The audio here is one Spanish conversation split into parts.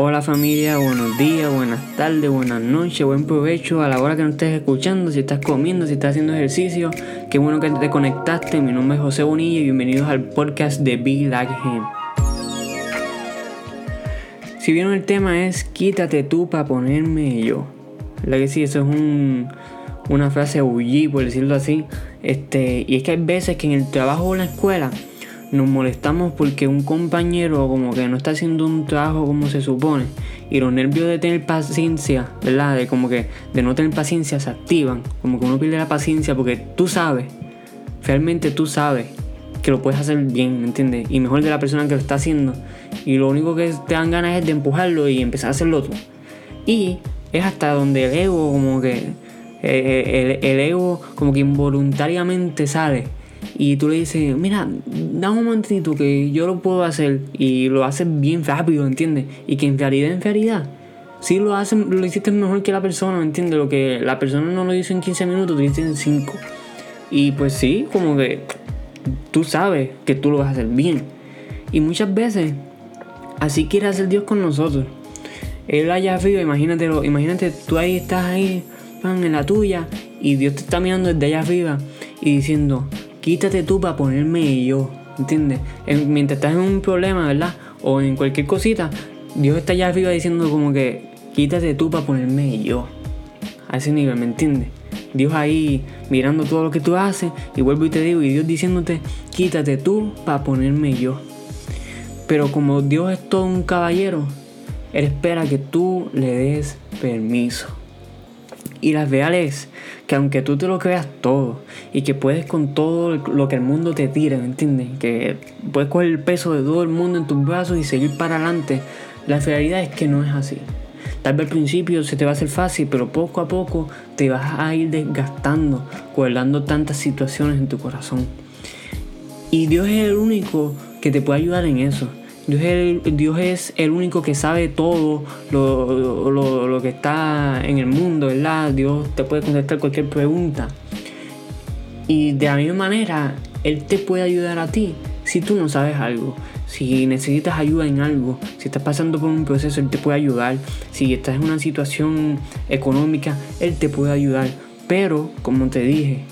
Hola familia, buenos días, buenas tardes, buenas noches, buen provecho a la hora que nos estés escuchando, si estás comiendo, si estás haciendo ejercicio, qué bueno que te conectaste, mi nombre es José Bonilla y bienvenidos al podcast de Be Like Him. Si bien el tema es quítate tú para ponerme yo, la que sí, eso es un, una frase bully, por decirlo así, este, y es que hay veces que en el trabajo o en la escuela nos molestamos porque un compañero como que no está haciendo un trabajo como se supone y los nervios de tener paciencia, ¿verdad? De como que de no tener paciencia se activan, como que uno pierde la paciencia porque tú sabes, realmente tú sabes que lo puedes hacer bien, ¿me entiendes? Y mejor de la persona que lo está haciendo y lo único que te dan ganas es de empujarlo y empezar a hacerlo tú. Y es hasta donde el ego como que eh, eh, el ego como que involuntariamente sale y tú le dices, mira, dame un momentito que yo lo puedo hacer y lo haces bien rápido, ¿entiendes? Y que en realidad, en realidad, si lo hacen, lo hiciste mejor que la persona, ¿me entiendes? Lo que la persona no lo hizo en 15 minutos, tú lo hiciste en 5. Y pues sí, como que tú sabes que tú lo vas a hacer bien. Y muchas veces, así quiere hacer Dios con nosotros. Él allá arriba, imagínate, imagínate, tú ahí estás ahí, pan, en la tuya, y Dios te está mirando desde allá arriba y diciendo, quítate tú para ponerme yo, ¿entiendes? mientras estás en un problema, ¿verdad? O en cualquier cosita, Dios está allá arriba diciendo como que quítate tú para ponerme yo. A ese nivel, ¿me entiendes? Dios ahí mirando todo lo que tú haces y vuelvo y te digo, y Dios diciéndote, quítate tú para ponerme yo. Pero como Dios es todo un caballero, Él espera que tú le des permiso. Y la real es que aunque tú te lo creas todo y que puedes con todo lo que el mundo te tira, ¿me entiendes? Que puedes coger el peso de todo el mundo en tus brazos y seguir para adelante, la realidad es que no es así. Tal vez al principio se te va a hacer fácil, pero poco a poco te vas a ir desgastando, guardando tantas situaciones en tu corazón. Y Dios es el único que te puede ayudar en eso. Dios es, el, Dios es el único que sabe todo lo, lo, que está en el mundo, ¿verdad? Dios te puede contestar cualquier pregunta. Y de la misma manera, Él te puede ayudar a ti si tú no sabes algo. Si necesitas ayuda en algo, si estás pasando por un proceso, Él te puede ayudar. Si estás en una situación económica, Él te puede ayudar. Pero, como te dije,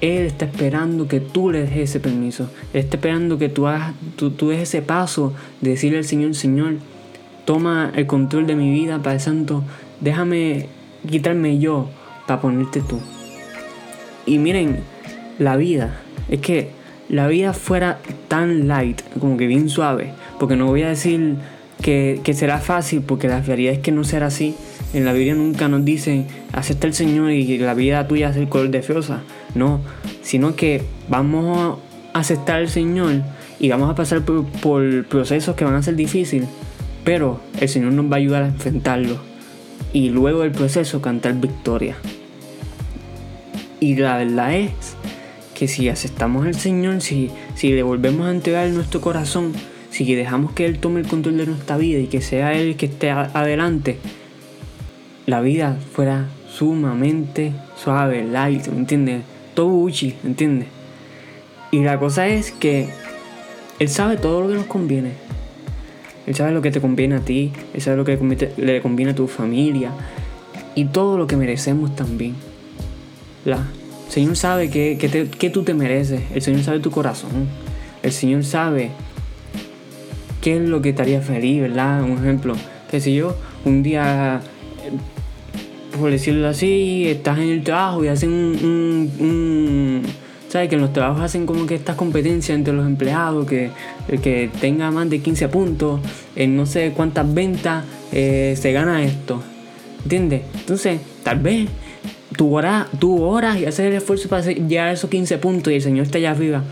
él está esperando que tú le des ese permiso. Él está esperando que tú, hagas, tú, tú des ese paso de decirle al Señor, Señor, toma el control de mi vida, Padre Santo, déjame quitarme yo para ponerte tú. Y miren, la vida, es que la vida fuera tan light, como que bien suave, porque no voy a decir que, será fácil, porque la realidad es que no será así. En la Biblia nunca nos dicen, acepta el Señor y la vida tuya es el color de fiosa. No, sino que vamos a aceptar al Señor y vamos a pasar por, procesos que van a ser difíciles, pero el Señor nos va a ayudar a enfrentarlo y luego del proceso cantar victoria. Y la verdad es que si aceptamos al Señor, si, si le volvemos a entregar nuestro corazón, si dejamos que Él tome el control de nuestra vida y que sea Él que esté adelante, la vida fuera sumamente suave, light, ¿me entiendes? todo Uchi, ¿entiendes? Y la cosa es que él sabe todo lo que nos conviene. Él sabe lo que te conviene a ti, él sabe lo que le conviene a tu familia y todo lo que merecemos también. La, el Señor sabe que, que, tú te mereces, el Señor sabe tu corazón, el Señor sabe qué es lo que te haría feliz, ¿verdad? Un ejemplo, que si yo un día por decirlo así, estás en el trabajo y hacen un, ¿sabes? Que en los trabajos hacen como que estas competencias entre los empleados, que el que tenga más de 15 puntos, en no sé cuántas ventas, eh, se gana esto. ¿Entiendes? Entonces, tal vez tu hora, tu hora y hacer el esfuerzo para llegar a esos 15 puntos y el Señor está allá arriba.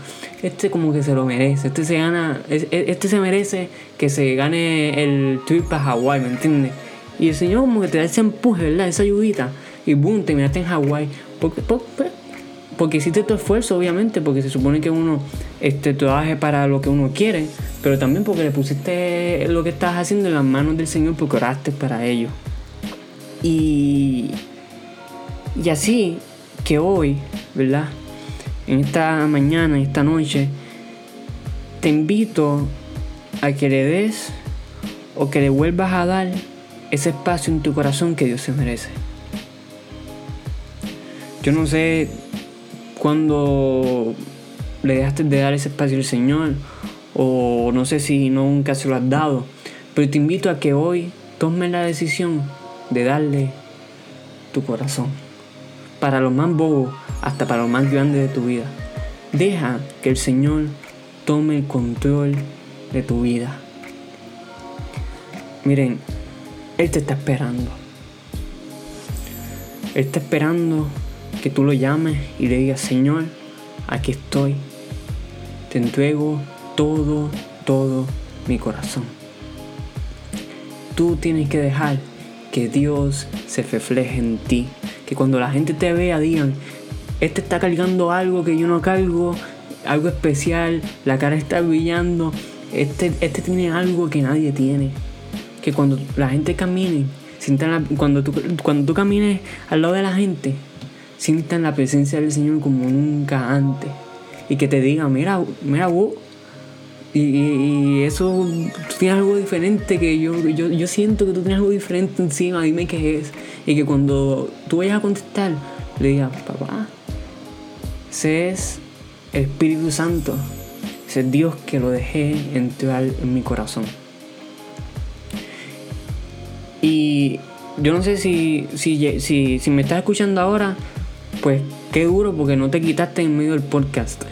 Este como que se lo merece. Este se gana, este se merece que se gane el trip a Hawái, ¿me entiendes? Y el Señor como que te da ese empuje, ¿verdad? Esa ayudita. Y boom, te miraste en Hawái. Porque, porque, hiciste tu esfuerzo, obviamente, porque se supone que uno este, trabaje para lo que uno quiere, pero también porque le pusiste lo que estás haciendo en las manos del Señor porque oraste para ello. Y, y así que hoy, ¿verdad? En esta mañana, en esta noche, te invito a que le des o que le vuelvas a dar ese espacio en tu corazón que Dios se merece. Yo no sé cuándo le dejaste de dar ese espacio al Señor o no sé si nunca se lo has dado, pero te invito a que hoy tomes la decisión de darle tu corazón. Para lo más bobo hasta para lo más grande de tu vida. Deja que el Señor tome el control de tu vida. Miren, Él te está esperando. Él está esperando que tú lo llames y le digas, Señor, aquí estoy. Te entrego todo, todo mi corazón. Tú tienes que dejar que Dios se refleje en ti. Que cuando la gente te vea digan, este está cargando algo que yo no cargo, algo especial, la cara está brillando, este, este tiene algo que nadie tiene. Que cuando la gente camine, sientan cuando, tú, cuando tú camines al lado de la gente, sientan la presencia del Señor como nunca antes. Y que te digan, mira, mira vos. Y, eso, tú tienes algo diferente que yo, yo, yo siento que tú tienes algo diferente encima, dime qué es. Y que cuando tú vayas a contestar, le digas, papá, ese es el Espíritu Santo, ese es Dios que lo dejé entrar en mi corazón. Y yo no sé si, si, si, si me estás escuchando ahora, pues qué duro porque no te quitaste en medio del podcast.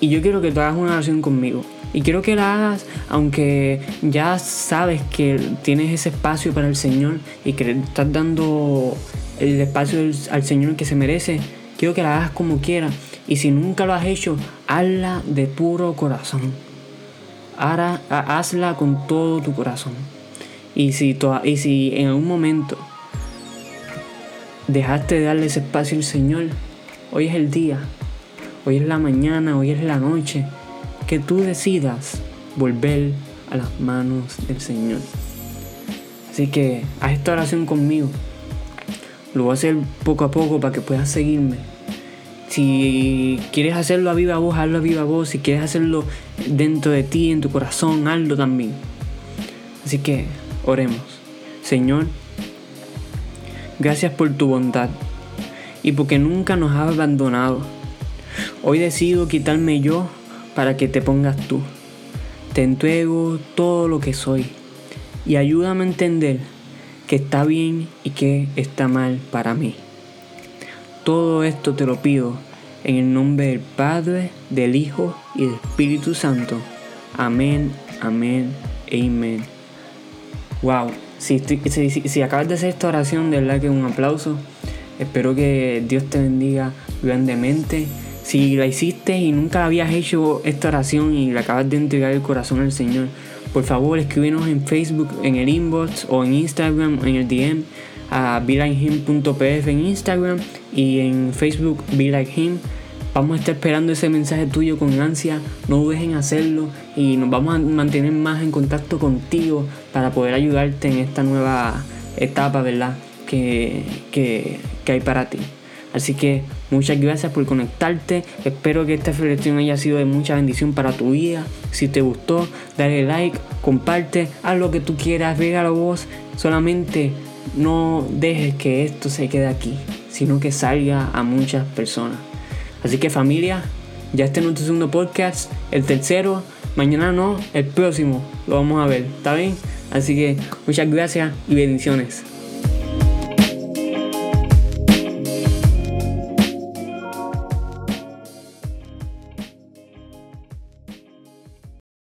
Y yo quiero que tú hagas una oración conmigo. Y quiero que la hagas aunque ya sabes que tienes ese espacio para el Señor y que le estás dando el espacio al Señor que se merece. Quiero que la hagas como quieras. Y si nunca lo has hecho, hazla de puro corazón. Hazla con todo tu corazón. Y si, y si en algún momento dejaste de darle ese espacio al Señor, hoy es el día, hoy es la mañana, hoy es la noche, que tú decidas volver a las manos del Señor. Así que haz esta oración conmigo. Lo voy a hacer poco a poco para que puedas seguirme. Si quieres hacerlo a viva voz, hazlo a viva voz. Si quieres hacerlo dentro de ti, en tu corazón, hazlo también. Así que oremos. Señor, gracias por tu bondad y porque nunca nos has abandonado. Hoy decido quitarme yo para que te pongas tú. Te entrego todo lo que soy y ayúdame a entender que está bien y que está mal para mí. Todo esto te lo pido en el nombre del Padre, del Hijo y del Espíritu Santo. Amén, amén, amén. Wow, si, si, acabas de hacer esta oración, de verdad que un aplauso. Espero que Dios te bendiga grandemente. Si la hiciste y nunca habías hecho esta oración y le acabas de entregar el corazón al Señor, por favor escríbenos en Facebook, en el inbox o en Instagram, en el DM a belikehim.pf en Instagram y en Facebook Be Like Him. Vamos a estar esperando ese mensaje tuyo con ansia. No dejen hacerlo y nos vamos a mantener más en contacto contigo para poder ayudarte en esta nueva etapa, ¿verdad? Que, que, que hay para ti. Así que muchas gracias por conectarte. Espero que esta reflexión haya sido de mucha bendición para tu vida. Si te gustó, dale like, comparte, haz lo que tú quieras, la voz. Solamente no dejes que esto se quede aquí, sino que salga a muchas personas. Así que familia, ya este es nuestro segundo podcast, el tercero, mañana no, el próximo, lo vamos a ver, ¿está bien? Así que muchas gracias y bendiciones.